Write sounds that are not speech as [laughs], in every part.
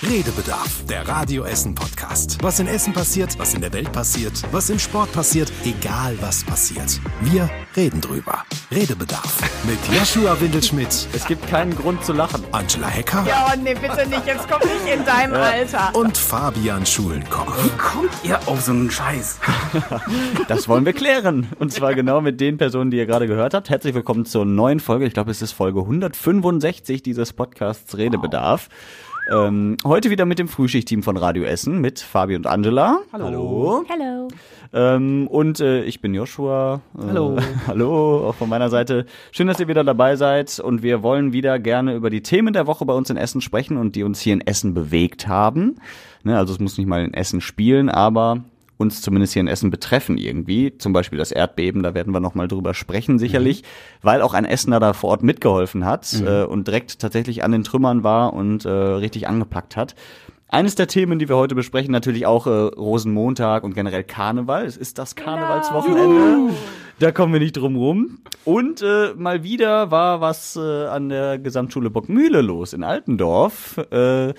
Redebedarf, der Radio Essen Podcast. Was in Essen passiert, was in der Welt passiert, was im Sport passiert, egal was passiert. Wir reden drüber. Redebedarf mit Joshua Windelschmidt. Es gibt keinen Grund zu lachen. Angela Hecker. Ja, nee, bitte nicht. Jetzt komm nicht in deinem Alter. Und Fabian Schulenkoch. Wie kommt ihr auf so einen Scheiß? [laughs] Das wollen wir klären. Und zwar genau mit den Personen, die ihr gerade gehört habt. Herzlich willkommen zur neuen Folge. Ich glaube, es ist Folge 165 dieses Podcasts Redebedarf. Ähm, heute wieder mit dem Frühschichtteam von Radio Essen, mit Fabi und Angela. Hallo. Hello. Ähm, und äh, ich bin Joshua. Äh, hallo. [laughs] hallo, auch von meiner Seite. Schön, dass ihr wieder dabei seid. Und wir wollen wieder gerne über die Themen der Woche bei uns in Essen sprechen und die uns hier in Essen bewegt haben. Ne, also es muss nicht mal in Essen spielen, aber uns zumindest hier in Essen betreffen irgendwie. Zum Beispiel das Erdbeben, da werden wir nochmal drüber sprechen sicherlich, weil auch ein Essener da vor Ort mitgeholfen hat äh, und direkt tatsächlich an den Trümmern war und äh, richtig angepackt hat. Eines der Themen, die wir heute besprechen, natürlich auch äh, Rosenmontag und generell Karneval. Es ist das Karnevalswochenende. Da kommen wir nicht drum rum. Und äh, mal wieder war was äh, an der Gesamtschule Bockmühle los in Altendorf. Äh,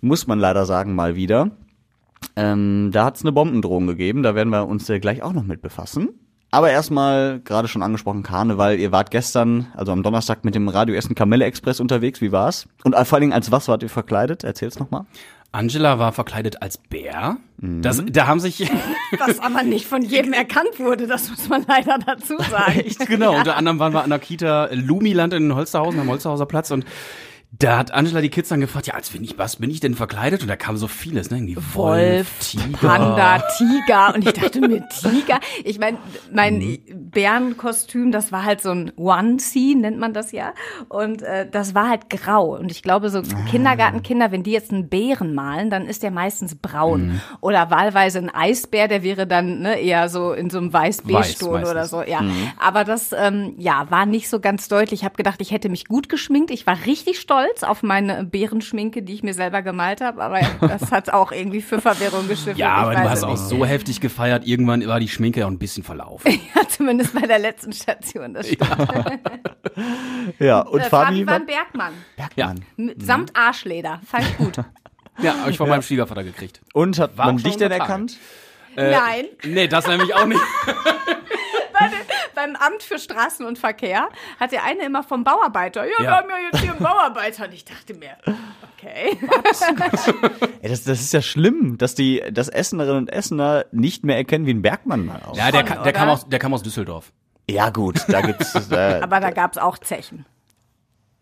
muss man leider sagen, mal wieder. Ähm, da hat es eine Bombendrohung gegeben, da werden wir uns äh, gleich auch noch mit befassen. Aber erstmal, gerade schon angesprochen, Karneval. Ihr wart gestern, also am Donnerstag, mit dem Radio Essen Kamelle Express unterwegs. Wie war's? Und vor allen Dingen, als was wart ihr verkleidet? Erzähl's nochmal. Angela war verkleidet als Bär. Das, da haben sich [laughs] Was aber nicht von jedem erkannt wurde, das muss man leider dazu sagen. genau unter anderem waren wir an der Kita Lumiland in Holsterhausen am Holsterhauser Platz und da hat Angela die Kids dann gefragt, ja, als bin ich, was bin ich denn verkleidet? Und da kam so vieles, ne? Irgendwie Wolf, Tiger. Panda, Tiger. Und ich dachte mir, Tiger. Ich meine, mein Bärenkostüm, das war halt so ein Onesie, nennt man das ja. Und äh, das war halt grau. Und ich glaube, so Kindergartenkinder, wenn die jetzt einen Bären malen, dann ist der meistens braun. Oder wahlweise ein Eisbär, der wäre dann ne, eher so in so einem weiß-beige-Ton Weiß oder so. Ja. Aber das ähm, ja, war nicht so ganz deutlich. Ich habe gedacht, ich hätte mich gut geschminkt. Ich war richtig stolz auf meine Bärenschminke, die ich mir selber gemalt habe. Aber das hat auch irgendwie für Verwirrung gestiftet. Ja, aber du hast auch so heftig gefeiert, irgendwann war die Schminke ja auch ein bisschen verlaufen. [laughs] Ja, zumindest bei der letzten Station. Das stimmt. Ja, und Äh, Fabi, Fabi war ein Bergmann. Bergmann. Mit, samt Arschleder. Fand ich gut. [laughs] Ja, habe ich von meinem Schwiegervater gekriegt. Und hat War man dich denn erkannt? Nein, Nee, das nämlich auch nicht. [laughs] beim Amt für Straßen und Verkehr hat der eine immer vom Bauarbeiter. Ja, wir Ja. haben ja jetzt hier einen Bauarbeiter. Und ich dachte mir, okay. [laughs] Ey, das, das ist ja schlimm, dass die das Essenerinnen und Essener nicht mehr erkennen, wie ein Bergmann mal aussieht. Ja, der, ka- der, kam aus, der kam aus Düsseldorf. Ja gut, da gibt's [laughs] äh, Aber da gab's auch Zechen.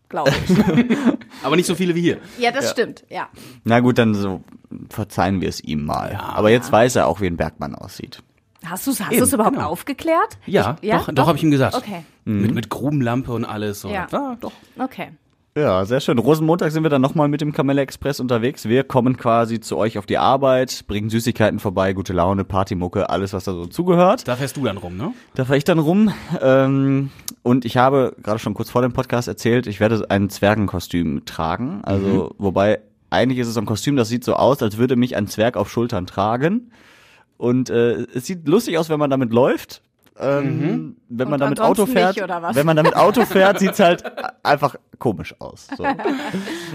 Glaube ich. [laughs] Aber nicht so viele wie hier. Ja, das stimmt, ja. Na gut, dann so verzeihen wir es ihm mal. Aber jetzt weiß er auch, wie ein Bergmann aussieht. Hast du es hast Eben, du's überhaupt genau. aufgeklärt? Ja, Ich, ja? doch, doch, habe ich ihm gesagt. Okay, Mit, mit Grubenlampe und alles. So. Ja. Ja, doch. okay. Ja, sehr schön. Rosenmontag sind wir dann nochmal mit dem Kamelle Express unterwegs. Wir kommen quasi zu euch auf die Arbeit, bringen Süßigkeiten vorbei, gute Laune, Partymucke, alles, was da so zugehört. Da fährst du dann rum, ne? Da fahre ich dann rum. Ähm, und ich habe gerade schon kurz vor dem Podcast erzählt, ich werde ein Zwergenkostüm tragen. Also, wobei, eigentlich ist es so ein Kostüm, das sieht so aus, als würde mich ein Zwerg auf Schultern tragen. Und äh, es sieht lustig aus, wenn man damit läuft. Ähm, Wenn man Und damit Auto fährt, nicht, oder was? wenn man damit Auto [laughs] fährt, sieht's halt einfach komisch aus. So. [laughs] Aber,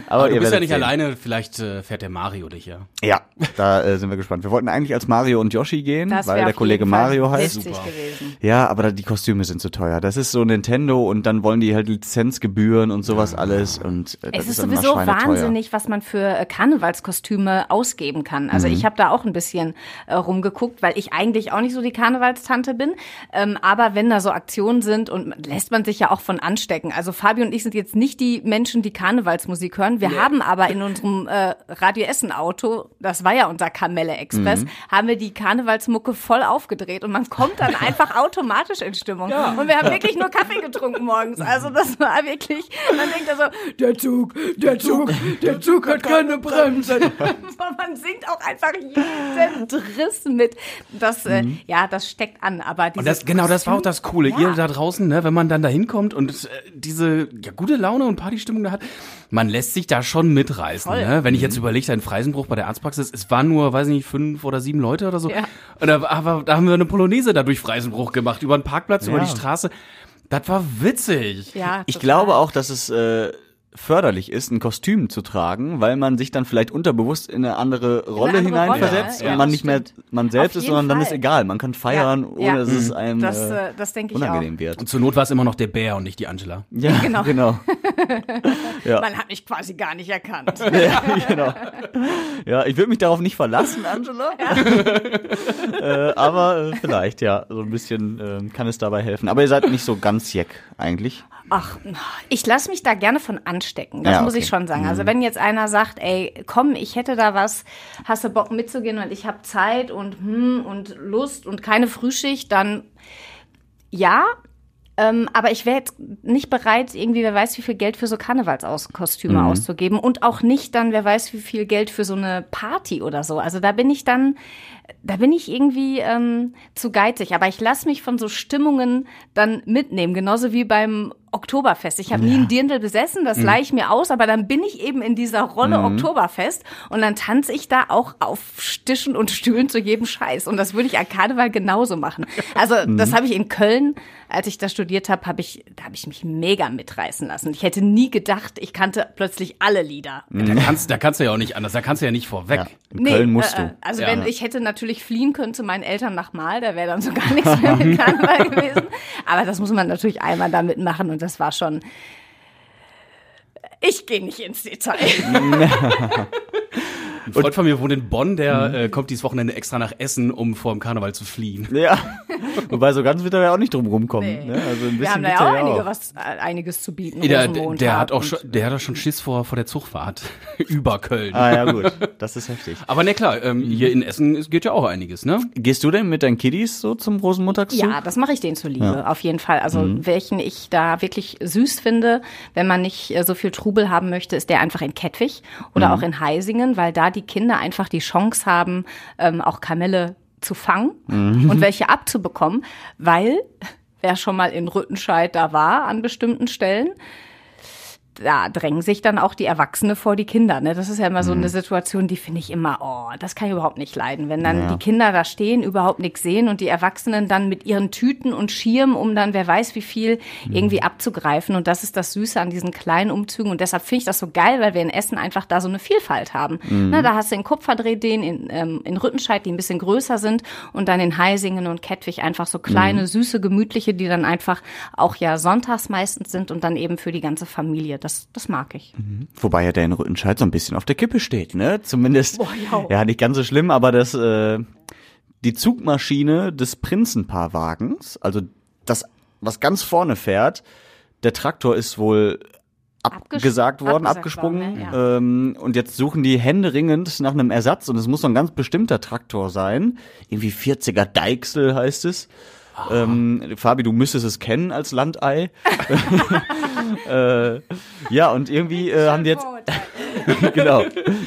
Aber du bist ja nicht sehen. alleine, vielleicht äh, fährt der Mario dich ja. Ja, da äh, sind wir gespannt. Wir wollten eigentlich als Mario und Yoshi gehen, Das weil der Kollege jeden Fall Mario heißt. witzig Super. gewesen. Ja, aber da, die Kostüme sind zu teuer. Das ist so Nintendo und dann wollen die halt Lizenzgebühren und sowas alles und äh, das Es ist immer sowieso wahnsinnig, was man für äh, Karnevalskostüme ausgeben kann. Also Mhm. ich habe da auch ein bisschen äh, rumgeguckt, weil ich eigentlich auch nicht so die Karnevalstante bin. Ähm, aber wenn da so Aktionen sind und lässt man sich ja auch von anstecken. Also Fabi und ich sind jetzt nicht die Menschen, die Karnevalsmusik hören. Wir haben aber in unserem äh, Radio Essen Auto, das war ja unser Kamelle Express, Mhm. haben wir die Karnevalsmucke voll aufgedreht und man kommt dann [laughs] einfach automatisch in Stimmung. Und wir haben wirklich nur Kaffee getrunken morgens. Also das war wirklich, man denkt da so, der Zug, der Zug, der Zug hat keine Bremse. [laughs] man singt auch einfach jeden Driss mit. Das, äh, ja, das steckt an, aber Und dieses das, genau, das war auch das Coole. Ja. Ihr da draußen, ne, wenn man dann da hinkommt und äh, diese ja, gute Laune und Partystimmung da hat, man lässt sich da schon mitreißen. Voll. Ne? Wenn ich jetzt überlege, ein Freisenbruch bei der Arztpraxis, es waren nur, weiß ich nicht, fünf oder sieben Leute oder so. Ja. Und da, aber, da haben wir eine Polonaise da durch Freisenbruch gemacht, über den Parkplatz, über Ja. die Straße. Das war witzig. Ja, Ich glaube auch, dass es äh, förderlich ist, ein Kostüm zu tragen, weil man sich dann vielleicht unterbewusst in eine andere Rolle andere hineinversetzt Rolle, ja, und man nicht mehr stimmt. man selbst ist, sondern jeden dann ist Fall. egal. Man kann feiern, Ja, ohne ja. dass es einem Das, äh, äh, das denke ich unangenehm auch. wird. Und zur Not war es immer noch der Bär und nicht die Angela. Ja, [laughs] genau. Genau. [laughs] Man hat mich quasi gar nicht erkannt. [laughs] ja, genau. Ja, ich würde mich darauf nicht verlassen, Angela. äh, aber äh, vielleicht, ja, so ein bisschen äh, kann es dabei helfen. Aber ihr seid nicht so ganz jeck eigentlich. Ach, ich lasse mich da gerne von anstecken. Das Ja, muss okay. ich schon sagen. Also wenn jetzt einer sagt, ey, komm, ich hätte da was, hast du Bock mitzugehen und ich habe Zeit und hm und Lust und keine Frühschicht, dann ja. Ähm, aber ich wäre jetzt nicht bereit, irgendwie, wer weiß, wie viel Geld für so Karnevalskostüme auszugeben und auch nicht dann, wer weiß, wie viel Geld für so eine Party oder so. Also da bin ich dann, da bin ich irgendwie ähm, zu geizig. Aber ich lasse mich von so Stimmungen dann mitnehmen, genauso wie beim Oktoberfest. Ich habe nie ein Dirndl besessen, das leih ich mir aus, aber dann bin ich eben in dieser Rolle Oktoberfest und dann tanze ich da auch auf Stischen und Stühlen zu jedem Scheiß. Und das würde ich an Karneval genauso machen. Also das habe ich in Köln, als ich da studiert habe, habe ich, da habe ich mich mega mitreißen lassen. Ich hätte nie gedacht, ich kannte plötzlich alle Lieder. Da kannst, da kannst du ja auch nicht anders, da kannst du ja nicht vorweg. Ja, in Köln musst äh, äh, du. Also Ja. wenn ich hätte natürlich fliehen können zu meinen Eltern nach Mal, da wäre dann so gar nichts mehr mit [laughs] Karneval gewesen. Aber das muss man natürlich einmal damit machen und das war schon. Ich gehe nicht ins Detail. [laughs] [laughs] Ein Freund von mir wohnt in Bonn, der Mhm. äh, kommt dieses Wochenende extra nach Essen, um vor dem Karneval zu fliehen. Ja, [laughs] wobei so ganz wird er ja auch nicht drum rumkommen. Nee. Ne? Also ein bisschen Wir haben da ja auch einige auch. was, äh, einiges zu bieten. Der, der, hat auch und- schon, der hat auch schon Schiss vor, vor der Zugfahrt [laughs] über Köln. Ah ja, gut, das ist heftig. [laughs] Aber ne klar, ähm, hier in Essen geht ja auch einiges, ne? Gehst du denn mit deinen Kiddies so zum Rosenmontagszug? Ja, das mache ich denen zuliebe, Ja. auf jeden Fall. Also Mhm. welchen ich da wirklich süß finde, wenn man nicht äh, so viel Trubel haben möchte, ist der einfach in Kettwig oder Mhm. auch in Heisingen, weil da die Kinder einfach die Chance haben, ähm, auch Kamelle zu fangen Mhm. und welche abzubekommen, weil [laughs] wer schon mal in Rüttenscheid da war an bestimmten Stellen, da drängen sich dann auch die Erwachsene vor die Kinder. Ne? Das ist ja immer so eine Situation, die finde ich immer, oh, das kann ich überhaupt nicht leiden. Wenn dann die Kinder da stehen, überhaupt nichts sehen und die Erwachsenen dann mit ihren Tüten und Schirmen, um dann wer weiß wie viel irgendwie abzugreifen. Und das ist das Süße an diesen kleinen Umzügen. Und deshalb finde ich das so geil, weil wir in Essen einfach da so eine Vielfalt haben. Ne, da hast du in Kupferdreh den, in, ähm, in Rüttenscheid, die ein bisschen größer sind und dann in Heisingen und Kettwig einfach so kleine, süße, gemütliche, die dann einfach auch ja sonntags meistens sind und dann eben für die ganze Familie. Das, das mag ich. Wobei ja der in Rüttenscheid so ein bisschen auf der Kippe steht, ne? Zumindest. Boah, ja. ja, nicht ganz so schlimm, aber das, äh, die Zugmaschine des Prinzenpaarwagens, also das, was ganz vorne fährt, der Traktor ist wohl Abges- abgesagt worden, abgesagt abgesprungen. worden, ja. ähm, und jetzt suchen die händeringend nach einem Ersatz und es muss so ein ganz bestimmter Traktor sein. Irgendwie 40er Deichsel heißt es. Ähm, Fabi, du müsstest es kennen als Landei. [laughs] [laughs] äh, ja, und irgendwie äh, haben die jetzt, [laughs] genau,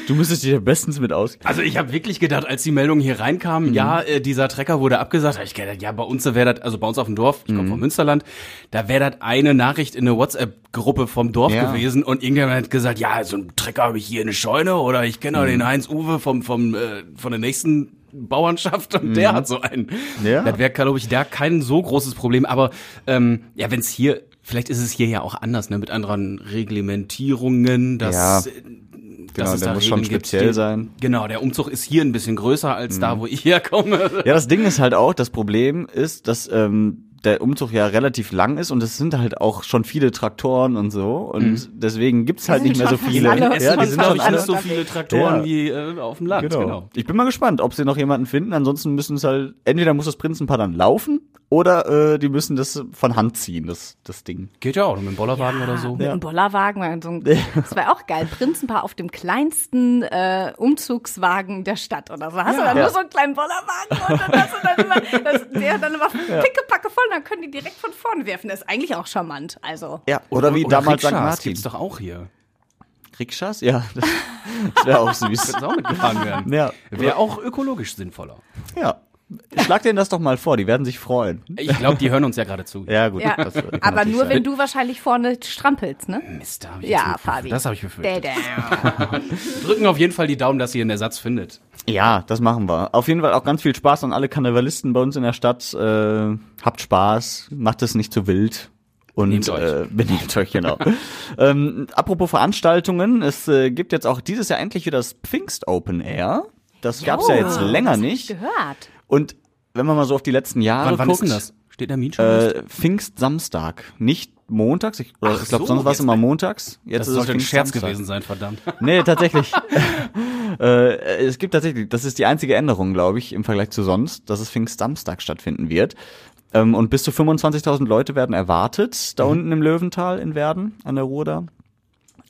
du müsstest dich ja bestens mit aus. Also ich habe wirklich gedacht, als die Meldung hier reinkam, ja, äh, dieser Trecker wurde abgesagt, hab ich gedacht, ja, bei uns wäre das, also bei uns auf dem Dorf, ich komme vom Münsterland, da wäre das eine Nachricht in eine WhatsApp-Gruppe vom Dorf Ja. gewesen und irgendjemand hat gesagt, ja, so einen Trecker habe ich hier in der Scheune oder ich kenne auch den Heinz Uwe vom, vom, äh, von der nächsten Bauernschaft und der hat so einen. Ja. Das wäre, glaube ich, da kein so großes Problem. Aber ähm, ja, wenn es hier, vielleicht ist es hier ja auch anders, ne, mit anderen Reglementierungen, dass Ja. äh, Genau, dass es der da muss schon Regeln gibt, speziell die- sein. Mhm. Genau, der Umzug ist hier ein bisschen größer als da, wo ich herkomme. Ja, das Ding ist halt auch, das Problem ist, dass ähm, der Umzug ja relativ lang ist und es sind halt auch schon viele Traktoren und so und deswegen gibt's halt nicht mehr so viele. alle- ja, die sind alle alle nicht so viele Traktoren Ja. wie äh, auf dem Land. Genau. Genau. Ich bin mal gespannt, ob sie noch jemanden finden. Ansonsten müssen es halt, entweder muss das Prinzenpaar dann laufen oder äh, die müssen das von Hand ziehen, das, das Ding. Geht ja auch mit dem Bollerwagen oder so. Mit einem Bollerwagen, so ein, [laughs] das wäre auch geil. Prinzenpaar auf dem kleinsten äh, Umzugswagen der Stadt oder so. Hast du dann Ja. nur so einen kleinen Bollerwagen und dann hast du dann immer, [laughs] das, der dann immer pickepacke voll, dann können die direkt von vorne werfen. Das ist eigentlich auch charmant. Also Ja, oder, wie damals St. Rikschas Martin. gibt's doch auch hier. Rikschas? Ja, [laughs] das, das wäre auch süß. Könnte auch mitgefahren werden. Ja. Wäre auch ökologisch sinnvoller. ja. Schlag denen das doch mal vor, die werden sich freuen. Ich glaube, die hören uns ja gerade zu. Ja, gut. ja, das, aber nur sein. wenn du wahrscheinlich vorne strampelst, ne? Mist, da hab ich Ja, Fabi. Das habe ich befürchtet. Dä, dä. Wir drücken auf jeden Fall die Daumen, dass ihr einen Ersatz findet. Ja, das machen wir. Auf jeden Fall auch ganz viel Spaß an alle Karnevalisten bei uns in der Stadt. Äh, habt Spaß, macht es nicht zu wild. Und Benehmt euch. Äh, [laughs] benehmt euch, genau. [laughs] ähm, apropos Veranstaltungen, es äh, gibt jetzt auch dieses Jahr endlich wieder das Pfingst Open Air. Das gab's ja jetzt länger das hab nicht. Ich gehört. Und wenn man mal so auf die letzten Jahre Wann, wann guckt, ist denn das? Steht der Termin schon? Äh, Pfingstsamstag, nicht montags. Ich, oder Ach ich glaube, so, sonst war es immer montags. Jetzt das ist sollte ein es Scherz Pfingstsamstag. gewesen sein, verdammt. Nee, [laughs] tatsächlich. [laughs] äh, es gibt tatsächlich, das ist die einzige Änderung, glaube ich, im Vergleich zu sonst, dass es Pfingstsamstag stattfinden wird. Ähm, und bis zu 25.000 Leute werden erwartet, da unten im Löwental in Werden, an der Ruhr da.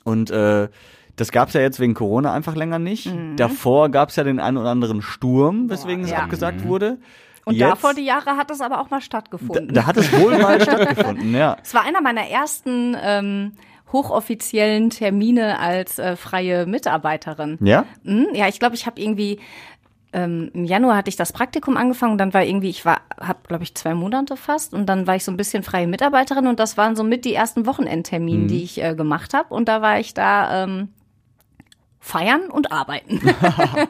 Und äh, das gab's ja jetzt wegen Corona einfach länger nicht. Davor gab's ja den einen oder anderen Sturm, weswegen es ja. abgesagt wurde. Und Jetzt- davor die Jahre hat es aber auch mal da, stattgefunden. da hat es wohl mal [laughs] stattgefunden, ja. Es war einer meiner ersten ähm, hochoffiziellen Termine als äh, freie Mitarbeiterin. Ja? Hm, ja, ich glaube, ich habe irgendwie ähm, im Januar hatte ich das Praktikum angefangen und dann war irgendwie, ich war, habe glaube ich zwei Monate fast und dann war ich so ein bisschen freie Mitarbeiterin und das waren so mit die ersten Wochenendtermine, Mhm. die ich äh, gemacht habe und da war ich da ähm, feiern und arbeiten. [laughs]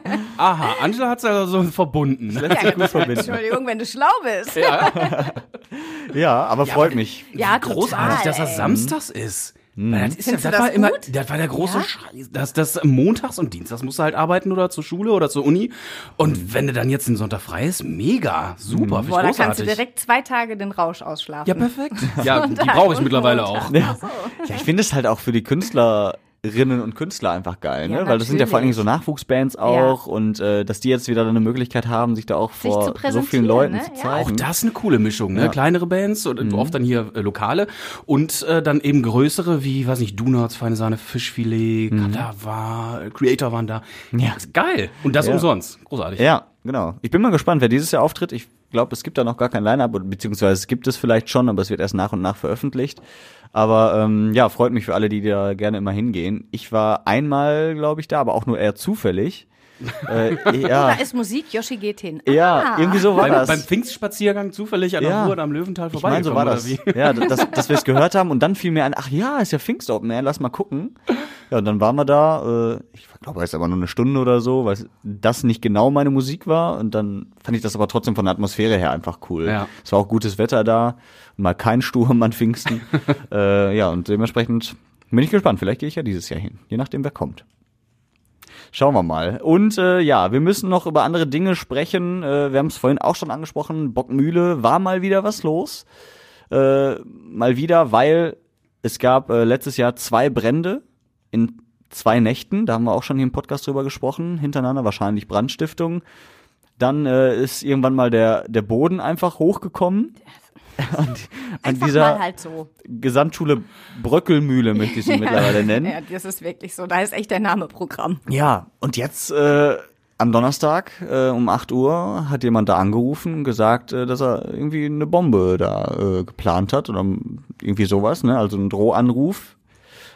[laughs] Aha, Angela hat's also so verbunden. Lässt sich gut verbinden. Entschuldigung, wenn du schlau bist. Ja, [laughs] aber freut mich. Ja, Großartig, total, dass das ey. samstags ist. Weil Das, ist ja, du das, war das immer, das war der große Ja? Scheiß. Das, das montags und dienstags musst du halt arbeiten oder zur Schule oder zur Uni. Und wenn du dann jetzt den Sonntag frei ist, mega, super, Boah, da kannst du großartig. direkt zwei Tage den Rausch ausschlafen. ja, perfekt. Ja, die brauche ich mittlerweile Montag. auch. Ja, ja ich finde es halt auch für die Künstlerinnen und Künstler einfach geil, ne? Ja, Weil das sind ja vor allen Dingen so. Nachwuchsbands auch und äh, dass die jetzt wieder eine Möglichkeit haben, sich da auch Sich vor so vielen Leuten ne? zu Ja. zeigen. Auch das eine coole Mischung, ne? Kleinere Bands und oft dann hier äh, lokale und äh, dann eben größere wie, weiß nicht, Donuts, Feine Sahne, Fischfilet, Kadaver, äh, Creator waren da. Ja. Geil. Und das Ja. umsonst. Großartig. Ja, genau. Ich bin mal gespannt, wer dieses Jahr auftritt. Ich glaube, es gibt da noch gar kein Line-Up, beziehungsweise es gibt es vielleicht schon, aber es wird erst nach und nach veröffentlicht. Aber ähm, ja, freut mich für alle, die da gerne immer hingehen. Ich war einmal, glaube ich, da, aber auch nur eher zufällig. [laughs] äh, Da ja, ist Musik, Yoshi geht hin. ja, Ah. irgendwie so war Beim, das. beim Pfingstspaziergang zufällig an der Ja. Ruhr oder am Löwental Ich meine, so war das. Ja, dass, [laughs] dass wir es gehört haben und dann fiel mir ein, ach ja, ist ja Pfingst Open Air, lass mal gucken. Ja, und dann waren wir da, äh, ich glaube, es ist aber nur eine Stunde oder so, weil das nicht genau meine Musik war und dann fand ich das aber trotzdem von der Atmosphäre her einfach cool. Ja. Es war auch gutes Wetter da, mal kein Sturm an Pfingsten. [laughs] äh, ja, und dementsprechend bin ich gespannt, vielleicht gehe ich ja dieses Jahr hin, je nachdem, wer kommt. Schauen wir mal. Und äh, ja, wir müssen noch über andere Dinge sprechen. Äh, wir haben es vorhin auch schon angesprochen. Bockmühle war mal wieder was los. Äh, mal wieder, weil es gab äh, letztes Jahr zwei Brände in zwei Nächten. Da haben wir auch schon hier im Podcast drüber gesprochen. Hintereinander wahrscheinlich Brandstiftung. Dann äh, ist irgendwann mal der, der Boden einfach hochgekommen. [laughs] an, an dieser halt so. Gesamtschule Bröckelmühle möchte ich sie [laughs] mittlerweile nennen. Ja, das ist wirklich so. Da ist echt der Name Programm. Ja, und jetzt äh, am Donnerstag äh, um 8 Uhr hat jemand da angerufen und gesagt, äh, dass er irgendwie eine Bombe da äh, geplant hat oder irgendwie sowas, ne? Also ein Drohanruf.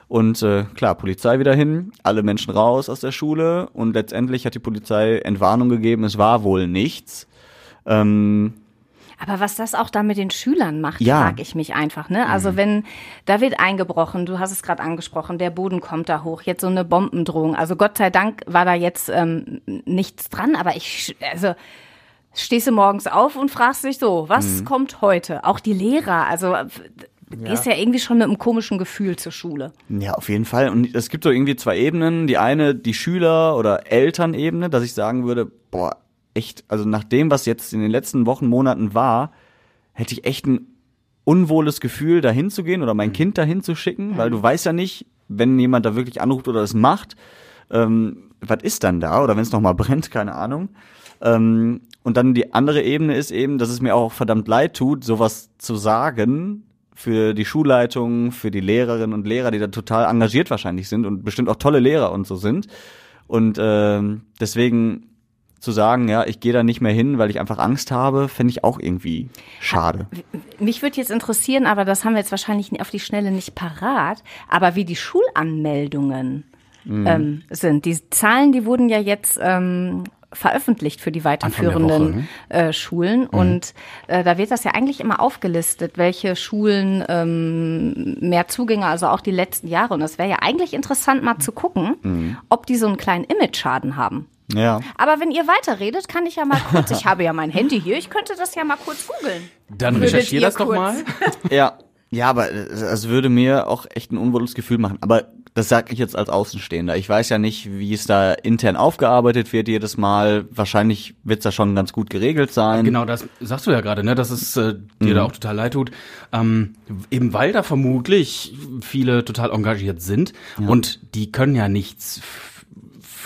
Und äh, klar, Polizei wieder hin, alle Menschen raus aus der Schule und letztendlich hat die Polizei Entwarnung gegeben, es war wohl nichts. Ähm, Aber was das auch da mit den Schülern macht, Ja. frage ich mich einfach. Ne? Also wenn da wird eingebrochen, du hast es gerade angesprochen, der Boden kommt da hoch, jetzt so eine Bombendrohung. Also Gott sei Dank war da jetzt ähm, nichts dran, aber ich, also stehst du morgens auf und fragst dich so, was kommt heute? Auch die Lehrer, also f- gehst ja irgendwie schon mit einem komischen Gefühl zur Schule. Ja, auf jeden Fall. Und es gibt so irgendwie zwei Ebenen. Die eine, die Schüler- oder Elternebene, dass ich sagen würde, boah, echt, also nach dem, was jetzt in den letzten Wochen, Monaten war, hätte ich echt ein unwohles Gefühl, dahin zu gehen oder mein Kind dahin zu schicken, weil du weißt ja nicht, wenn jemand da wirklich anruft oder es macht, ähm, was ist dann da? Oder wenn es nochmal brennt, keine Ahnung. Ähm, und dann die andere Ebene ist eben, dass es mir auch verdammt leid tut, sowas zu sagen für die Schulleitung, für die Lehrerinnen und Lehrer, die da total engagiert wahrscheinlich sind und bestimmt auch tolle Lehrer und so sind. Und ähm, deswegen zu sagen, ja, ich gehe da nicht mehr hin, weil ich einfach Angst habe, fände ich auch irgendwie schade. Mich würde jetzt interessieren, aber das haben wir jetzt wahrscheinlich auf die Schnelle nicht parat, aber wie die Schulanmeldungen Mhm. ähm, sind. Die Zahlen, die wurden ja jetzt ähm, veröffentlicht für die weiterführenden Woche, äh, Schulen und äh, da wird das ja eigentlich immer aufgelistet, welche Schulen ähm, mehr Zugänge, also auch die letzten Jahre. Und das wäre ja eigentlich interessant mal zu gucken, ob die so einen kleinen Image-Schaden haben. Ja. Aber wenn ihr weiterredet, kann ich ja mal kurz, ich habe ja mein Handy hier, ich könnte das ja mal kurz googeln. Dann Würdet recherchier ihr das doch kurz- mal. [laughs] Ja. Ja, aber es würde mir auch echt ein unwohles Gefühl machen. Aber das sage ich jetzt als Außenstehender. Ich weiß ja nicht, wie es da intern aufgearbeitet wird jedes Mal. Wahrscheinlich wird es da schon ganz gut geregelt sein. Genau, das sagst du ja gerade, ne, dass es äh, dir Mhm. da auch total leid tut. Ähm, eben weil da vermutlich viele total engagiert sind und die können ja nichts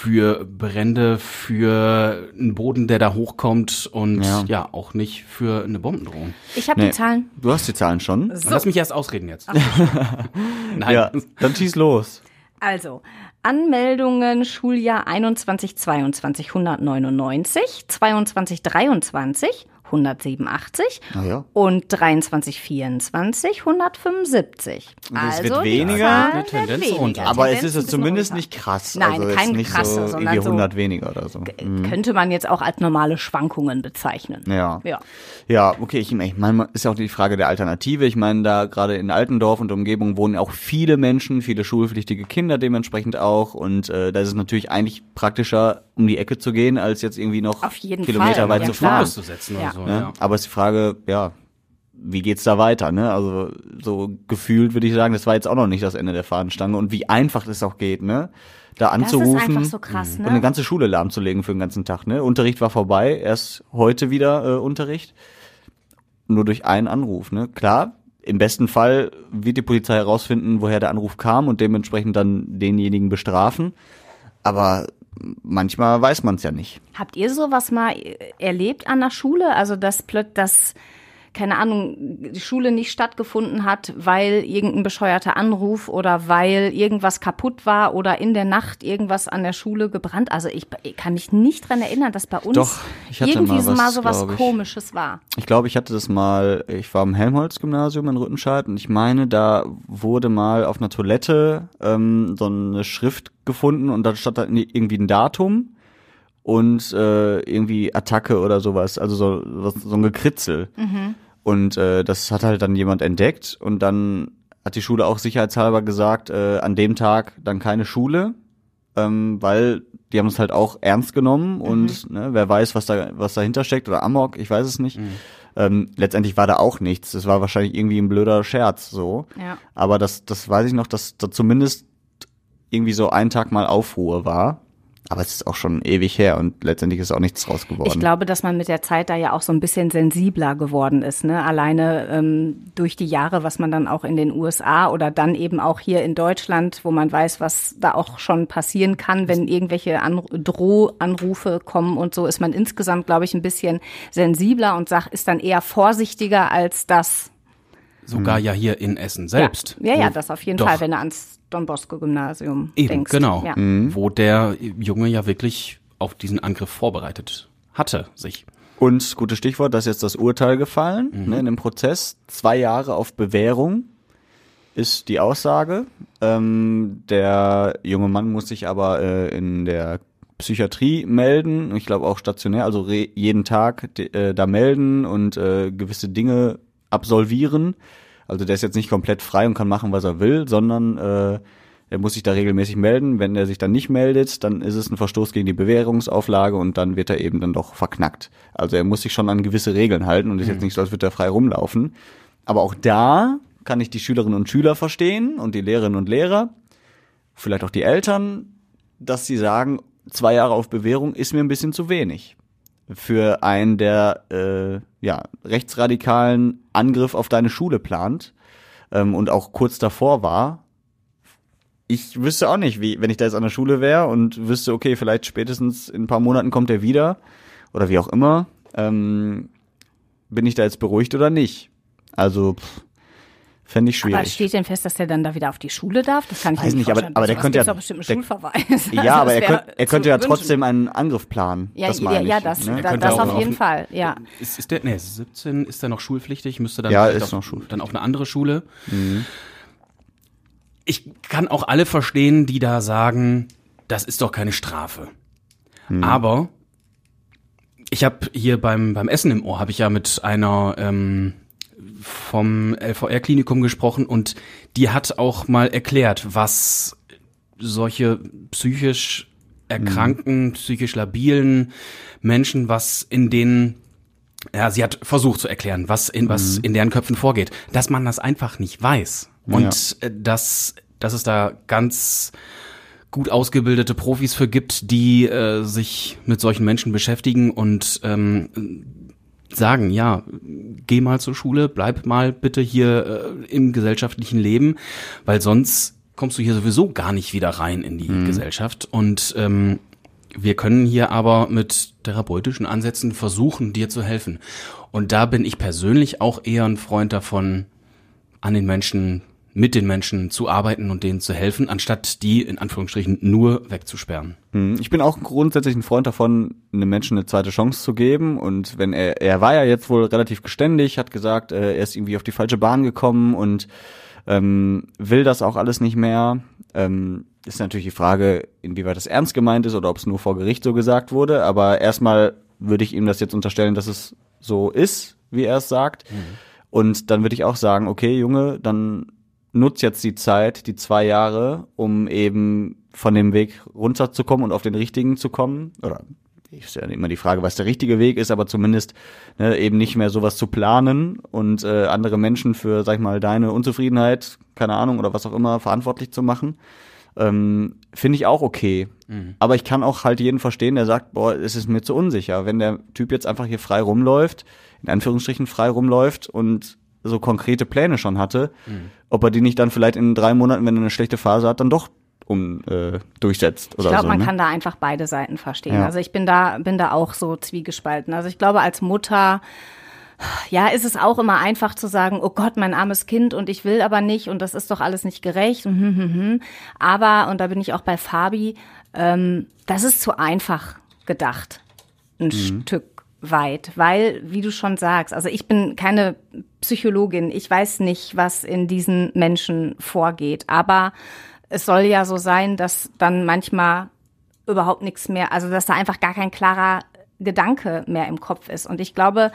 für Brände, für einen Boden, der da hochkommt und Ja. ja, auch nicht für eine Bombendrohung. Ich habe Nee. die Zahlen. Du hast die Zahlen schon. Und Lass mich erst ausreden jetzt. [laughs] [laughs] Nein. Ja, dann schieß los. Also, Anmeldungen Schuljahr 21, 22 199, 22, 23 187 Ah ja. und 23, 24 175. Und es also wird weniger? Eine Tendenz weniger. runter. Aber es Tendenz ist jetzt bisschen zumindest runter. nicht krass. Nein, also kein nicht krasse, so sondern irgendwie so- 100 weniger oder so. Mhm. Könnte man jetzt auch als normale Schwankungen bezeichnen. Ja. Ja. Ja, okay, ich, ich meine, ist ja auch die Frage der Alternative. Ich meine, da gerade in Altendorf und Umgebung wohnen auch viele Menschen, viele schulpflichtige Kinder dementsprechend auch. Und äh, da ist es natürlich eigentlich praktischer, um die Ecke zu gehen, als jetzt irgendwie noch Auf jeden Kilometer Fall, weit ja zu fahren. auszusetzen Ja. oder so. Ne? Ja. Aber ist die Frage, ja, wie geht's da weiter? Ne? Also so gefühlt würde ich sagen, das war jetzt auch noch nicht das Ende der Fahnenstange und wie einfach das auch geht, ne? Da Das ist anzurufen einfach so krass, und eine ne? ganze Schule lahmzulegen für den ganzen Tag. Ne? Unterricht war vorbei, erst heute wieder äh, Unterricht, nur durch einen Anruf. Ne? Klar, im besten Fall wird die Polizei herausfinden, woher der Anruf kam und dementsprechend dann denjenigen bestrafen. Aber manchmal weiß man es ja nicht. Habt ihr sowas mal erlebt an der Schule? Also, dass plötzlich, dass, keine Ahnung, die Schule nicht stattgefunden hat, weil irgendein bescheuerter Anruf oder weil irgendwas kaputt war oder in der Nacht irgendwas an der Schule gebrannt? Also, ich, ich kann mich nicht dran erinnern, dass bei uns Doch, irgendwie mal so was, mal so was. Komisches war. Ich glaube, ich hatte das mal, ich war am Helmholtz-Gymnasium in Rüttenscheid und ich meine, da wurde mal auf einer Toilette ähm, so eine Schrift gefunden und da stand da irgendwie ein Datum und äh, irgendwie Attacke oder sowas, also so, so ein Gekritzel. Und äh, das hat halt dann jemand entdeckt und dann hat die Schule auch sicherheitshalber gesagt, äh, an dem Tag dann keine Schule, ähm, weil die haben es halt auch ernst genommen und ne, wer weiß, was da was dahinter steckt oder Amok, ich weiß es nicht. Ähm, letztendlich war da auch nichts. Das war wahrscheinlich irgendwie ein blöder Scherz so. Ja. Aber das das weiß ich noch, dass da zumindest irgendwie so ein Tag mal Aufruhr war. Aber es ist auch schon ewig her und letztendlich ist auch nichts draus geworden. Ich glaube, dass man mit der Zeit da ja auch so ein bisschen sensibler geworden ist. Ne? Alleine ähm, durch die Jahre, was man dann auch in den USA oder dann eben auch hier in Deutschland, wo man weiß, was da auch schon passieren kann, wenn irgendwelche An Drohanrufe kommen und so, ist man insgesamt, glaube ich, ein bisschen sensibler und sag, ist dann eher vorsichtiger als das. Sogar ja hier in Essen selbst. Ja, ja, ja das auf jeden Doch. Fall, wenn du ans Don Bosco Gymnasium Eben, denkst. genau. Ja. Wo der Junge ja wirklich auf diesen Angriff vorbereitet hatte, sich. Und gutes Stichwort, da ist jetzt das Urteil gefallen ne, in dem Prozess. Zwei Jahre auf Bewährung ist die Aussage. Ähm, der junge Mann muss sich aber äh, in der Psychiatrie melden. Ich glaube auch stationär, also re jeden Tag äh, da melden und äh, gewisse Dinge absolvieren. Also der ist jetzt nicht komplett frei und kann machen, was er will, sondern äh, er muss sich da regelmäßig melden. Wenn er sich dann nicht meldet, dann ist es ein Verstoß gegen die Bewährungsauflage und dann wird er eben dann doch verknackt. Also er muss sich schon an gewisse Regeln halten und ist jetzt nicht so, als würde er frei rumlaufen. Aber auch da kann ich die Schülerinnen und Schüler verstehen und die Lehrerinnen und Lehrer, vielleicht auch die Eltern, dass sie sagen, zwei Jahre auf Bewährung ist mir ein bisschen zu wenig für einen, der äh, ja, rechtsradikalen Angriff auf deine Schule plant ähm, und auch kurz davor war. Ich wüsste auch nicht, wie, wenn ich da jetzt an der Schule wäre und wüsste, okay, vielleicht spätestens in ein paar Monaten kommt er wieder oder wie auch immer, ähm, bin ich da jetzt beruhigt oder nicht? Also pff, fände ich Aber schwierig. steht denn fest, dass der dann da wieder auf die Schule darf? Das kann ich Weiß nicht, nicht aber- aber der Sowas könnte ja- bestimmt einen der- Schulverweis. [laughs] ja, Also aber er, könnt, er könnte ja wünschen. trotzdem einen Angriff planen. Ja, das ja, meine ja, ich, das, ne? das auch auf auf- jeden Fall, ja. Ist, ist der, nee, 17 ist er noch schulpflichtig, müsste dann Ja, ist auf, noch schulpflichtig. dann auf eine andere Schule. Ich kann auch alle verstehen, die da sagen, das ist doch keine Strafe. Aber ich habe hier beim beim Essen im Ohr habe ich ja mit einer ähm, vom LVR-Klinikum gesprochen und die hat auch mal erklärt, was solche psychisch erkrankten, psychisch labilen Menschen, was in denen ja, sie hat versucht zu erklären, was in was mhm. in deren Köpfen vorgeht, dass man das einfach nicht weiß und ja. Äh, dass dass es da ganz gut ausgebildete Profis für gibt, die äh, sich mit solchen Menschen beschäftigen und ähm, sagen, ja, geh mal zur Schule, bleib mal bitte hier äh, im gesellschaftlichen Leben, weil sonst kommst du hier sowieso gar nicht wieder rein in die mhm. Gesellschaft. Und ähm, wir können hier aber mit therapeutischen Ansätzen versuchen, dir zu helfen. Und da bin ich persönlich auch eher ein Freund davon, an den Menschen mit den Menschen zu arbeiten und denen zu helfen, anstatt die in Anführungsstrichen nur wegzusperren. Hm, ich bin auch grundsätzlich ein Freund davon, einem Menschen eine zweite Chance zu geben. Und wenn er, er war ja jetzt wohl relativ geständig, hat gesagt, äh, er ist irgendwie auf die falsche Bahn gekommen und ähm, will das auch alles nicht mehr. Ähm, ist natürlich die Frage, inwieweit das ernst gemeint ist oder ob es nur vor Gericht so gesagt wurde. Aber erstmal würde ich ihm das jetzt unterstellen, dass es so ist, wie er es sagt. Mhm. Und dann würde ich auch sagen, okay, Junge, dann nutz jetzt die Zeit, die zwei Jahre, um eben von dem Weg runterzukommen und auf den richtigen zu kommen. Oder ist ja immer die Frage, was der richtige Weg ist, aber zumindest ne, eben nicht mehr sowas zu planen und äh, andere Menschen für, sag ich mal, deine Unzufriedenheit, keine Ahnung, oder was auch immer, verantwortlich zu machen. Ähm, Finde ich auch okay. Mhm. Aber ich kann auch halt jeden verstehen, der sagt, boah, es ist mir zu unsicher. Wenn der Typ jetzt einfach hier frei rumläuft, in Anführungsstrichen frei rumläuft und so konkrete Pläne schon hatte, mhm. ob er die nicht dann vielleicht in drei Monaten, wenn er eine schlechte Phase hat, dann doch um äh, durchsetzt oder Ich glaube, so, man ne? kann da einfach beide Seiten verstehen. Ja. Also ich bin da bin da auch so zwiegespalten. Also ich glaube als Mutter ja, ist es auch immer einfach zu sagen, oh Gott, mein armes Kind und ich will aber nicht und das ist doch alles nicht gerecht. Hm, hm, hm, aber, und da bin ich auch bei Fabi, ähm, das ist zu einfach gedacht. Ein mhm. Stück weit, weil, wie du schon sagst, also ich bin keine Psychologin, ich weiß nicht, was in diesen Menschen vorgeht, aber es soll ja so sein, dass dann manchmal überhaupt nichts mehr, also dass da einfach gar kein klarer Gedanke mehr im Kopf ist. Und ich glaube,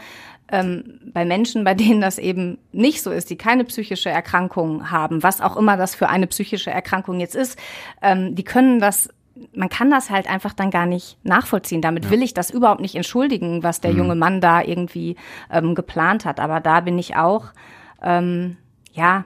ähm, bei Menschen, bei denen das eben nicht so ist, die keine psychische Erkrankung haben, was auch immer das für eine psychische Erkrankung jetzt ist, ähm, die können das man kann das halt einfach dann gar nicht nachvollziehen. Damit ja. will ich das überhaupt nicht entschuldigen, was der mhm. junge Mann da irgendwie ähm, geplant hat. Aber da bin ich auch, ähm, ja,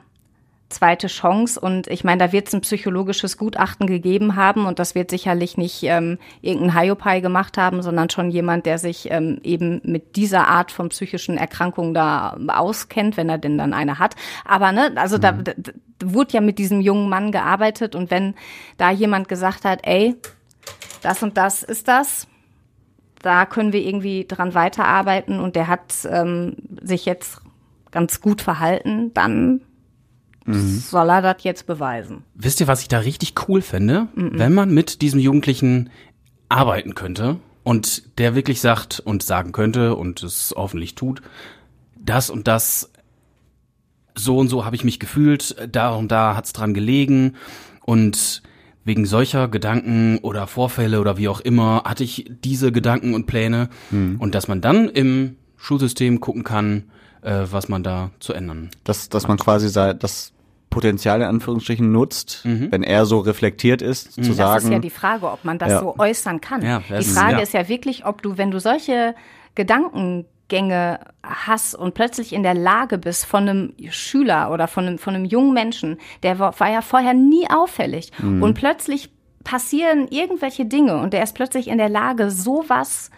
zweite Chance. Und ich meine, da wird es ein psychologisches Gutachten gegeben haben und das wird sicherlich nicht ähm, irgendein Hiopai gemacht haben, sondern schon jemand, der sich ähm, eben mit dieser Art von psychischen Erkrankungen da auskennt, wenn er denn dann eine hat. Aber ne, also mhm. da, da, da wurde ja mit diesem jungen Mann gearbeitet und wenn da jemand gesagt hat, ey, das und das ist das, da können wir irgendwie dran weiterarbeiten und der hat ähm, sich jetzt ganz gut verhalten, dann mhm. soll er das jetzt beweisen. Wisst ihr, was ich da richtig cool fände? Mhm. Wenn man mit diesem Jugendlichen arbeiten könnte und der wirklich sagt und sagen könnte und es hoffentlich tut, das und das, so und so habe ich mich gefühlt, da und da hat's dran gelegen und wegen solcher Gedanken oder Vorfälle oder wie auch immer hatte ich diese Gedanken und Pläne mhm. und dass man dann im Schulsystem gucken kann, äh, was man da zu ändern. Dass, dass man quasi das Potenzial in Anführungsstrichen nutzt, mhm. wenn er so reflektiert ist, mhm. zu das sagen. Das ist ja die Frage, ob man das ja. so äußern kann. Ja, die Frage ist, ja. wirklich, ob du, wenn du solche Gedankengänge hast und plötzlich in der Lage bist, von einem Schüler oder von einem, von einem jungen Menschen, der war, war ja vorher nie auffällig mhm. und plötzlich passieren irgendwelche Dinge und der ist plötzlich in der Lage, sowas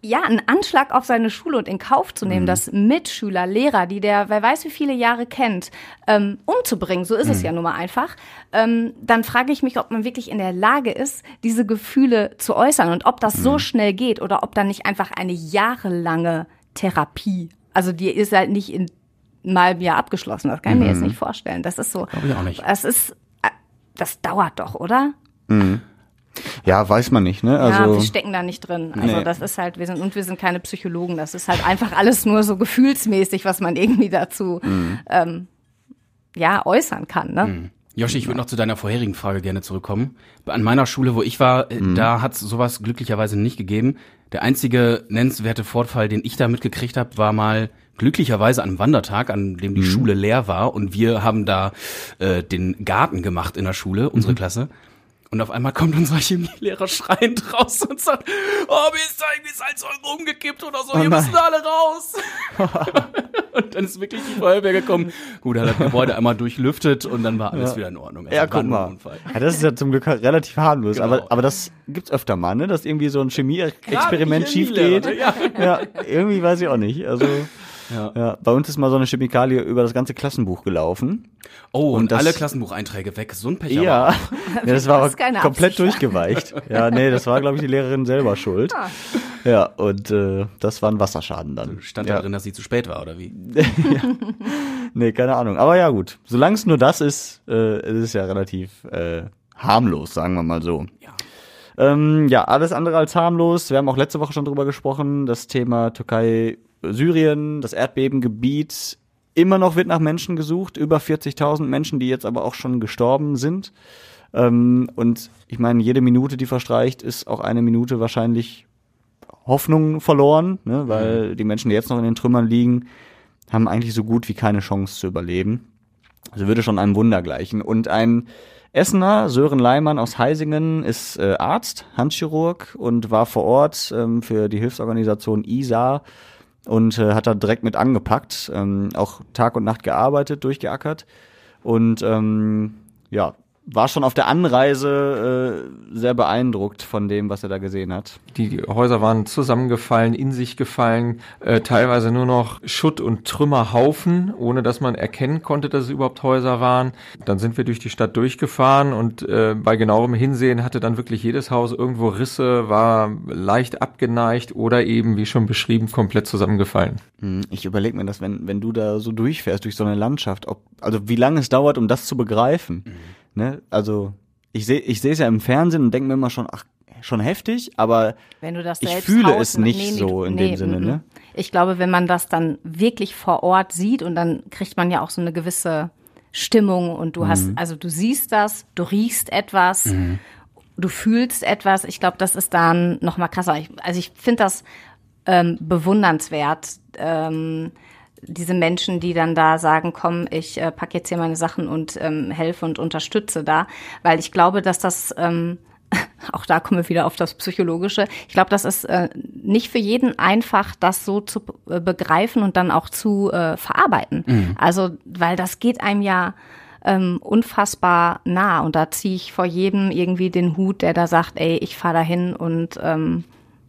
ja, einen Anschlag auf seine Schule und in Kauf zu nehmen, mhm. dass Mitschüler, Lehrer, die der, wer weiß wie viele Jahre kennt, ähm, umzubringen, so ist mhm. es ja nun mal einfach, ähm, dann frage ich mich, ob man wirklich in der Lage ist, diese Gefühle zu äußern und ob das mhm. so schnell geht oder ob da nicht einfach eine jahrelange Therapie, also die ist halt nicht in halben Jahr abgeschlossen, das kann ich mir jetzt mhm. nicht vorstellen. Das ist so, ich auch nicht. das ist, äh, das dauert doch, oder? Mhm. Ja, weiß man nicht, ne? Also, ja, wir stecken da nicht drin. Also nee. das ist halt, wir sind und wir sind keine Psychologen. Das ist halt einfach alles nur so gefühlsmäßig, was man irgendwie dazu mhm. ähm, ja äußern kann. Ne? Mhm. Joshi, ich würde noch zu deiner vorherigen Frage gerne zurückkommen. An meiner Schule, wo ich war, äh, mhm. da hat es sowas glücklicherweise nicht gegeben. Der einzige nennenswerte Vorfall, den ich da mitgekriegt habe, war mal glücklicherweise an einem Wandertag, an dem die mhm. Schule leer war und wir haben da äh, den Garten gemacht in der Schule, unsere mhm. Klasse. Und auf einmal kommt unser Chemielehrer schreiend raus und sagt, oh, mir ist da irgendwie Salzsäure umgekippt oder so, wir müssen alle raus. [laughs] und dann ist wirklich die Feuerwehr gekommen. Gut, er hat das Gebäude einmal durchlüftet und dann war alles ja. wieder in Ordnung. Also ja, guck mal. Ja, das ist ja zum Glück relativ harmlos. Genau. Aber, aber das gibt's öfter mal, ne? Dass irgendwie so ein Chemie-Experiment schief geht. Ja. ja, irgendwie weiß ich auch nicht. Also. Ja. ja. Bei uns ist mal so eine Chemikalie über das ganze Klassenbuch gelaufen. Oh, und, und alle Klassenbucheinträge weg. So ein Pech. Ja, [laughs] ja das war aber komplett Absicht. durchgeweicht. Ja, nee, das war, glaube ich, die Lehrerin selber [laughs] schuld. Ah. Ja, und äh, das war ein Wasserschaden dann. Stand ja da drin, dass sie zu spät war, oder wie? [laughs] ja. Nee, keine Ahnung. Aber ja, gut. Solange es nur das ist, äh, ist es ja relativ äh, harmlos, sagen wir mal so. Ja. Ähm, ja, alles andere als harmlos. Wir haben auch letzte Woche schon drüber gesprochen. Das Thema Türkei Syrien, das Erdbebengebiet, immer noch wird nach Menschen gesucht, über 40.000 Menschen, die jetzt aber auch schon gestorben sind. Ähm, und ich meine, jede Minute, die verstreicht, ist auch eine Minute wahrscheinlich Hoffnung verloren, ne? weil mhm. die Menschen, die jetzt noch in den Trümmern liegen, haben eigentlich so gut wie keine Chance zu überleben. Also würde schon einem Wunder gleichen. Und ein Essener, Sören Leimann aus Heisingen, ist äh, Arzt, Handchirurg und war vor Ort ähm, für die Hilfsorganisation ISA und äh, hat da direkt mit angepackt, ähm, auch Tag und Nacht gearbeitet, durchgeackert. Und ähm, ja, war schon auf der Anreise äh, sehr beeindruckt von dem, was er da gesehen hat. Die Häuser waren zusammengefallen, in sich gefallen, äh, teilweise nur noch Schutt und Trümmerhaufen, ohne dass man erkennen konnte, dass es überhaupt Häuser waren. Dann sind wir durch die Stadt durchgefahren und äh, bei genauerem Hinsehen hatte dann wirklich jedes Haus irgendwo Risse, war leicht abgeneigt oder eben, wie schon beschrieben, komplett zusammengefallen. Hm, ich überlege mir das, wenn, wenn du da so durchfährst durch so eine Landschaft, ob, also wie lange es dauert, um das zu begreifen. Mhm Ne? Also ich sehe ich sehe es ja im Fernsehen und denke mir immer schon, ach, schon heftig, aber ich fühle es nicht nee, nee, so in nee, dem Sinne. Ne? Ich glaube, wenn man das dann wirklich vor Ort sieht und dann kriegt man ja auch so eine gewisse Stimmung und du mhm. hast, also du siehst das, du riechst etwas, mhm. du fühlst etwas. Ich glaube, das ist dann noch mal krasser. Ich, also ich finde das ähm, bewundernswert. Ähm, diese Menschen, die dann da sagen, komm, ich äh, packe jetzt hier meine Sachen und ähm, helfe und unterstütze da, weil ich glaube, dass das ähm, [laughs] auch da kommen wir wieder auf das Psychologische. Ich glaube, das ist äh, nicht für jeden einfach, das so zu äh, begreifen und dann auch zu äh, verarbeiten. Mhm. Also, weil das geht einem ja ähm, unfassbar nah und da ziehe ich vor jedem irgendwie den Hut, der da sagt, ey, ich fahre dahin und ähm,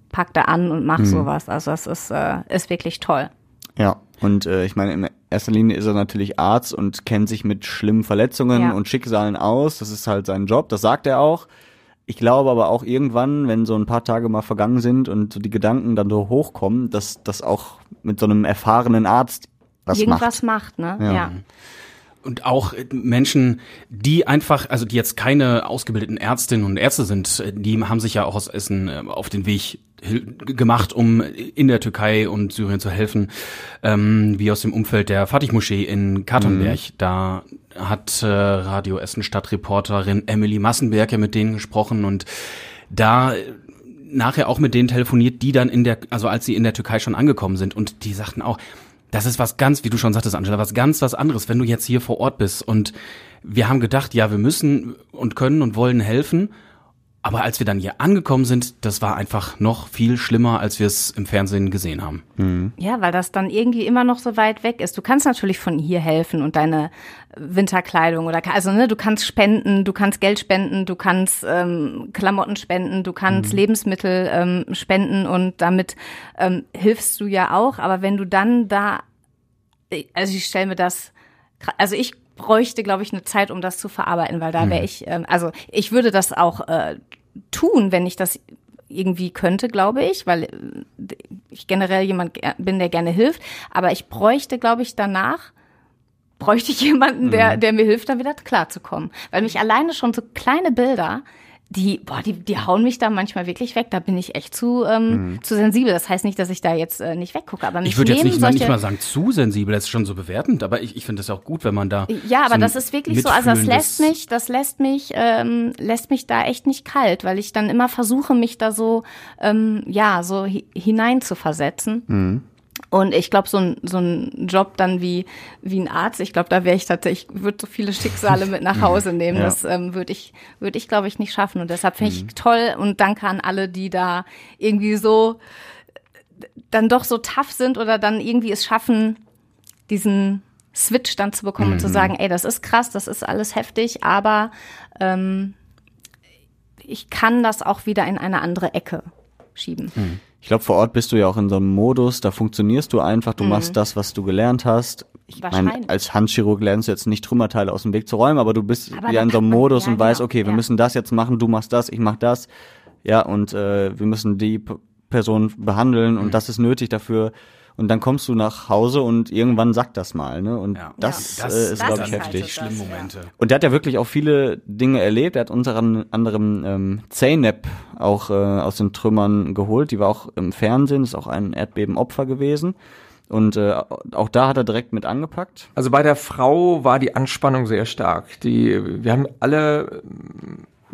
pack da an und mach mhm. sowas. Also das ist, äh, ist wirklich toll. Ja, und äh, ich meine, in erster Linie ist er natürlich Arzt und kennt sich mit schlimmen Verletzungen ja. und Schicksalen aus. Das ist halt sein Job, das sagt er auch. Ich glaube aber auch irgendwann, wenn so ein paar Tage mal vergangen sind und so die Gedanken dann so hochkommen, dass das auch mit so einem erfahrenen Arzt was Irgendwas macht, macht ne? ja. ja und auch Menschen, die einfach, also die jetzt keine ausgebildeten Ärztinnen und Ärzte sind, die haben sich ja auch aus Essen äh, auf den Weg gemacht, um in der Türkei und Syrien zu helfen, ähm, wie aus dem Umfeld der Fatih-Moschee in Katernberg. Mhm. Da hat äh, Radio Essen Stadtreporterin Emily Massenberg ja mit denen gesprochen und da nachher auch mit denen telefoniert, die dann in der, also als sie in der Türkei schon angekommen sind und die sagten auch, das ist was ganz, wie du schon sagtest, Angela, was ganz was anderes, wenn du jetzt hier vor Ort bist. Und wir haben gedacht, ja, wir müssen und können und wollen helfen. Aber als wir dann hier angekommen sind, das war einfach noch viel schlimmer, als wir es im Fernsehen gesehen haben. Mhm. Ja, weil das dann irgendwie immer noch so weit weg ist. Du kannst natürlich von hier helfen und deine Winterkleidung oder also ne, du kannst spenden, du kannst Geld spenden, du kannst ähm, Klamotten spenden, du kannst mhm. Lebensmittel ähm, spenden und damit ähm, hilfst du ja auch. Aber wenn du dann da, also ich stelle mir das, also ich bräuchte, glaube ich, eine Zeit, um das zu verarbeiten, weil da wäre mhm. ich, ähm, also ich würde das auch äh, tun, wenn ich das irgendwie könnte, glaube ich, weil äh, ich generell jemand bin, der gerne hilft. Aber ich bräuchte, glaube ich, danach bräuchte ich jemanden, der, mhm. der mir hilft, da wieder klarzukommen. Weil mich alleine schon so kleine Bilder die, boah, die, die hauen mich da manchmal wirklich weg. Da bin ich echt zu, ähm, mhm. zu sensibel. Das heißt nicht, dass ich da jetzt äh, nicht weggucke, aber mich Ich würde jetzt nicht, nicht mal sagen zu sensibel, das ist schon so bewertend, aber ich, ich finde das auch gut, wenn man da. Ja, aber so das ist wirklich so, also das lässt mich, das lässt mich, ähm, lässt mich da echt nicht kalt, weil ich dann immer versuche, mich da so, ähm, ja, so hi hinein zu versetzen. Mhm. Und ich glaube, so ein, so ein Job dann wie, wie ein Arzt, ich glaube, da wäre ich tatsächlich, würde so viele Schicksale mit nach [laughs] Hause nehmen. Ja. Das ähm, würde ich, würde ich, glaube ich, nicht schaffen. Und deshalb finde Mhm. ich toll und danke an alle, die da irgendwie so dann doch so tough sind oder dann irgendwie es schaffen, diesen Switch dann zu bekommen und Mhm. zu sagen, ey, das ist krass, das ist alles heftig, aber ähm, ich kann das auch wieder in eine andere Ecke schieben. Ich glaube, vor Ort bist du ja auch in so einem Modus, da funktionierst du einfach, du machst das, was du gelernt hast. Ich meine, Mhm. Als Handchirurg lernst du jetzt nicht Trümmerteile aus dem Weg zu räumen, aber du bist Aber ja in so einem Modus und weißt, genau, okay, wir ja. müssen das jetzt machen, du machst das, ich mach das. Ja, und äh, wir müssen die P Person behandeln Mhm. und das ist nötig dafür. Und dann kommst du nach Hause und irgendwann sagt das mal, ne? Und Ja. das, Ja. Äh, ist, Das glaube ich, ist halt heftig. Schlimme Momente. Und der hat ja wirklich auch viele Dinge erlebt. Er hat unter anderem ähm, Zeynep auch äh, aus den Trümmern geholt. Die war auch im Fernsehen, ist auch ein Erdbebenopfer gewesen. Und äh, auch da hat er direkt mit angepackt. Also bei der Frau war die Anspannung sehr stark. Die, wir haben alle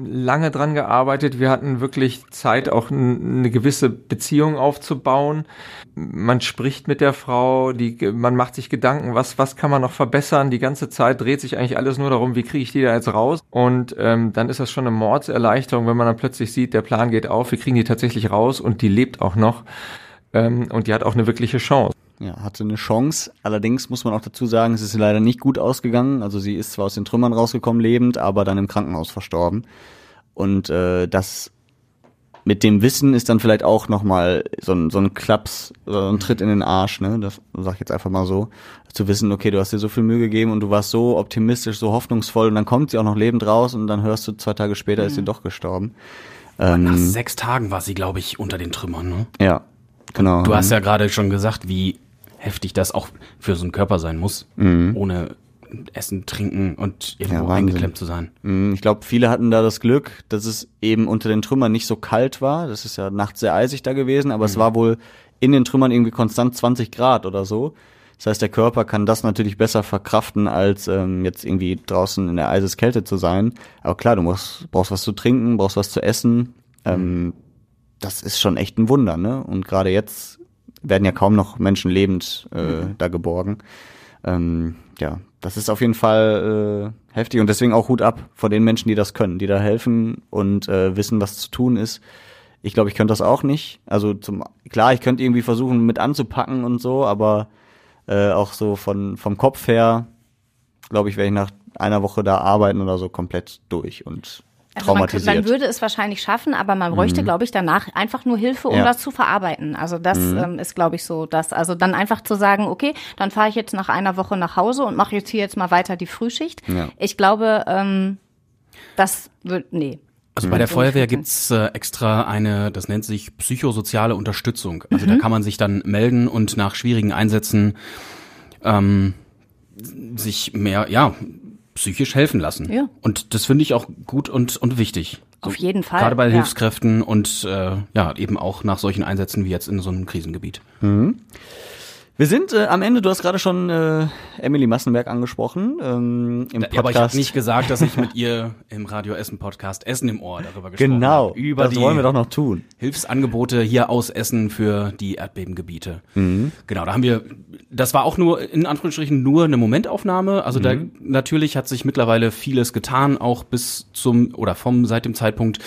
lange dran gearbeitet. Wir hatten wirklich Zeit, auch eine gewisse Beziehung aufzubauen. Man spricht mit der Frau, die, man macht sich Gedanken, was, was kann man noch verbessern. Die ganze Zeit dreht sich eigentlich alles nur darum, wie kriege ich die da jetzt raus. Und ähm, dann ist das schon eine Mordserleichterung, wenn man dann plötzlich sieht, der Plan geht auf, wir kriegen die tatsächlich raus und die lebt auch noch. Ähm, und die hat auch eine wirkliche Chance. Ja, hatte eine Chance. Allerdings muss man auch dazu sagen, es ist leider nicht gut ausgegangen. Also sie ist zwar aus den Trümmern rausgekommen lebend, aber dann im Krankenhaus verstorben. Und äh, das mit dem Wissen ist dann vielleicht auch nochmal so ein, so ein Klaps, so ein Tritt in den Arsch, ne? Das sag ich jetzt einfach mal so. Zu wissen, okay, du hast dir so viel Mühe gegeben und du warst so optimistisch, so hoffnungsvoll und dann kommt sie auch noch lebend raus und dann hörst du zwei Tage später ist sie doch gestorben. Nach Ähm, sechs Tagen war sie, glaube ich, unter den Trümmern. Ne? ja, genau. Du hast ja gerade schon gesagt, wie heftig das auch für so einen Körper sein muss, ohne Essen, Trinken und Ja, irgendwo Wahnsinn. eingeklemmt zu sein. Mm, Ich glaube, viele hatten da das Glück, dass es eben unter den Trümmern nicht so kalt war. Das ist ja nachts sehr eisig da gewesen, aber es war wohl in den Trümmern irgendwie konstant 20 Grad oder so. Das heißt, der Körper kann das natürlich besser verkraften, als ähm, jetzt irgendwie draußen in der Eiseskälte zu sein. Aber klar, du musst, brauchst was zu trinken, brauchst was zu essen. Ähm, das ist schon echt ein Wunder, ne? Und gerade jetzt werden ja kaum noch Menschen lebend äh, da geborgen. Ähm, ja, das ist auf jeden Fall äh, heftig und deswegen auch Hut ab vor den Menschen, die das können, die da helfen und äh, wissen, was zu tun ist. Ich glaube, ich könnte das auch nicht. Also zum klar, ich könnte irgendwie versuchen mit anzupacken und so, aber äh, auch so von vom Kopf her, glaube ich, wäre ich nach einer Woche da arbeiten oder so komplett durch und Also man, traumatisiert. Mhm. man würde es wahrscheinlich schaffen, aber man bräuchte, glaube ich, danach einfach nur Hilfe, um Ja. Mhm. das zu verarbeiten. Also das ähm, ist, glaube ich, so, dass also dann einfach zu sagen, okay, dann fahre ich jetzt nach einer Woche nach Hause und mache jetzt hier jetzt mal weiter die Frühschicht. Ja. Ich glaube, ähm, das wird, nee. Also bei der Feuerwehr gibt's äh, extra eine, das nennt sich psychosoziale Unterstützung. Also Mhm. da kann man sich dann melden und nach schwierigen Einsätzen ähm, sich mehr, ja, psychisch helfen lassen. Ja. Und das finde ich auch gut und, und wichtig. Auf jeden Fall. Gerade bei ja. Hilfskräften und äh, ja, eben auch nach solchen Einsätzen wie jetzt in so einem Krisengebiet. Wir sind äh, am Ende, du hast gerade schon äh, Emily Massenberg angesprochen. Ähm, Im Podcast. Ja, aber ich habe nicht gesagt, dass ich mit ihr im Radio Essen Podcast Essen im Ohr darüber gesprochen Genau, habe. Über das die wollen wir doch noch tun. Hilfsangebote hier aus Essen für die Erdbebengebiete. Mhm. Genau, da haben wir, das war auch nur, in Anführungsstrichen, nur eine Momentaufnahme. Also da, Mhm. natürlich hat sich mittlerweile vieles getan, auch bis zum, oder vom, seit dem Zeitpunkt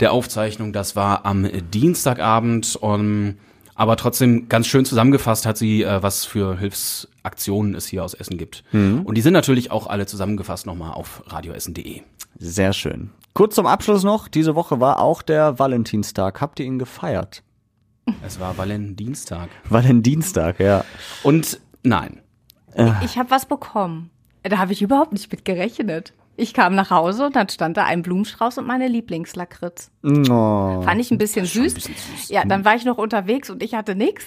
der Aufzeichnung. Das war am Dienstagabend. Um, aber trotzdem ganz schön zusammengefasst hat sie, äh, was für Hilfsaktionen es hier aus Essen gibt. Mhm. Und die sind natürlich auch alle zusammengefasst nochmal auf radioessen.de. Sehr schön. Kurz zum Abschluss noch, diese Woche war auch der Valentinstag. Habt ihr ihn gefeiert? Es war Valentinstag. Valentinstag, ja. Und nein, Ich habe was bekommen. Da habe ich überhaupt nicht mit gerechnet. Ich kam nach Hause und dann stand da ein Blumenstrauß und meine Lieblingslakritz. Oh. Fand ich ein bisschen süß. bisschen süß. Ja, dann war ich noch unterwegs und ich hatte nix.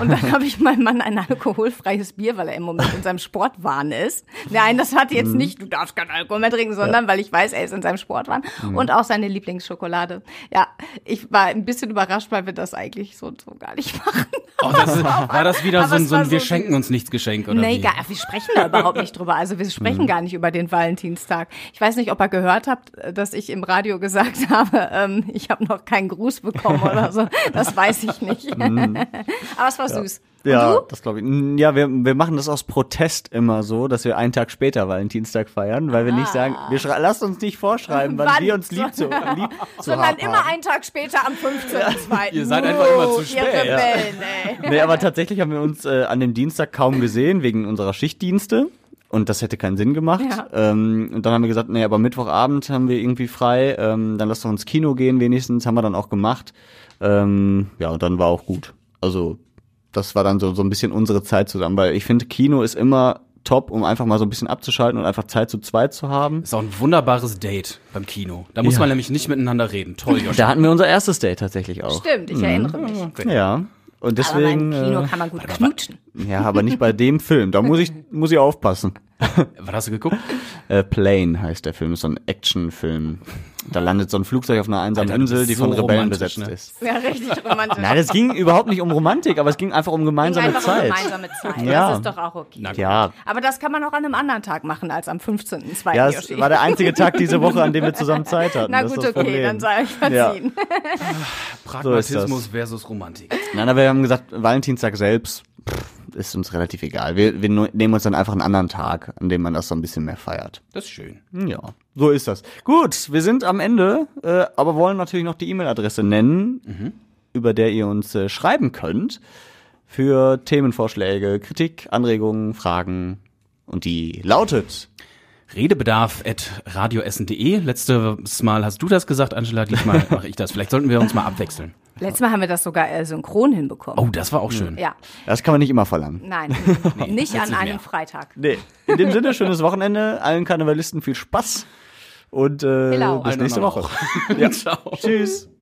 Und dann [laughs] habe ich meinem Mann ein alkoholfreies Bier, weil er im Moment in seinem Sportwahn ist. Nein, das hat jetzt nicht, du darfst keinen Alkohol mehr trinken, sondern weil ich weiß, er ist in seinem Sportwahn. Und auch seine Lieblingsschokolade. Ja, ich war ein bisschen überrascht, weil wir das eigentlich so und so gar nicht [laughs] machen. Oh, das ist, war das wieder so ein, so ein Wir so schenken uns nichts Geschenk oder nee, wie? gar, wir sprechen da überhaupt nicht drüber. Also wir sprechen gar nicht über den Valentinstag. Ich weiß nicht, ob ihr gehört habt, dass ich im Radio gesagt [laughs] habe, ähm, ich habe noch keinen Gruß bekommen oder so. Das weiß ich nicht. [laughs] Aber es war süß. Ja, das glaube ich. Ja, wir, wir machen das aus Protest immer so, dass wir einen Tag später Valentinstag feiern, weil wir nicht sagen, wir lasst uns nicht vorschreiben, wann, Wann? wir uns lieb zu, [laughs] lieb zu Sondern haben. immer einen Tag später am 15.02. Ihr seid einfach immer zu Ihr spät. Rebellen, ey. Nee, aber tatsächlich haben wir uns äh, an dem Dienstag kaum gesehen, wegen unserer Schichtdienste. Und das hätte keinen Sinn gemacht. Ja. Ähm, und dann haben wir gesagt, nee, aber Mittwochabend haben wir irgendwie frei. Ähm, dann lass doch ins Kino gehen wenigstens. Haben wir dann auch gemacht. Ähm, ja, und dann war auch gut. Also das war dann so, so ein bisschen unsere Zeit zusammen. Weil ich finde, Kino ist immer top, um einfach mal so ein bisschen abzuschalten und einfach Zeit zu zweit zu haben. Ist auch ein wunderbares Date beim Kino. Da muss Ja. man nämlich nicht miteinander reden. Toll, Josh. Da hatten wir unser erstes Date tatsächlich auch. Stimmt, ich erinnere mich. Ja. Und Aber beim deswegen. Kino äh, kann man gut knutschen. ja, aber nicht bei dem Film. Da muss ich, [laughs] muss ich aufpassen. Was hast du geguckt? Äh, Plane heißt der Film, ist so ein Actionfilm. Da landet so ein Flugzeug auf einer einsamen Alter, Insel, die von so Rebellen romantisch, besetzt ne? ist. Ja, richtig [laughs] romantisch. Nein, es ging überhaupt nicht um Romantik, aber es ging einfach um gemeinsame einfach Zeit. Um gemeinsame Zeit. Ja. Das ist doch auch okay. Ja, Aber das kann man auch an einem anderen Tag machen als am 15.02. ja, es Yoshi. war der einzige Tag diese Woche, an dem wir zusammen Zeit [laughs] hatten. Na Das ist gut, das okay, dann sei ich verziehen. Pragmatismus versus Romantik. Nein, aber wir haben gesagt, Valentinstag selbst pff, ist uns relativ egal. Wir, wir nehmen uns dann einfach einen anderen Tag, an dem man das so ein bisschen mehr feiert. Das ist schön. Ja, so ist das. Gut, wir sind am Ende, äh, aber wollen natürlich noch die E-Mail-Adresse nennen, über der ihr uns äh, schreiben könnt für Themenvorschläge, Kritik, Anregungen, Fragen. Und die lautet Redebedarf at radioessen.de. Letztes Mal hast du das gesagt, Angela. Diesmal [laughs] mache ich das. Vielleicht sollten wir uns mal abwechseln. Letztes Mal haben wir das sogar äh, synchron hinbekommen. Oh, das war auch schön. Ja, Das kann man nicht immer verlangen. nein, [laughs] nicht an einem mehr. Freitag. Nee. In dem Sinne, schönes Wochenende. Allen Karnevalisten viel Spaß. Und äh, bis nächste Woche. [laughs] auch. Ciao. Tschüss.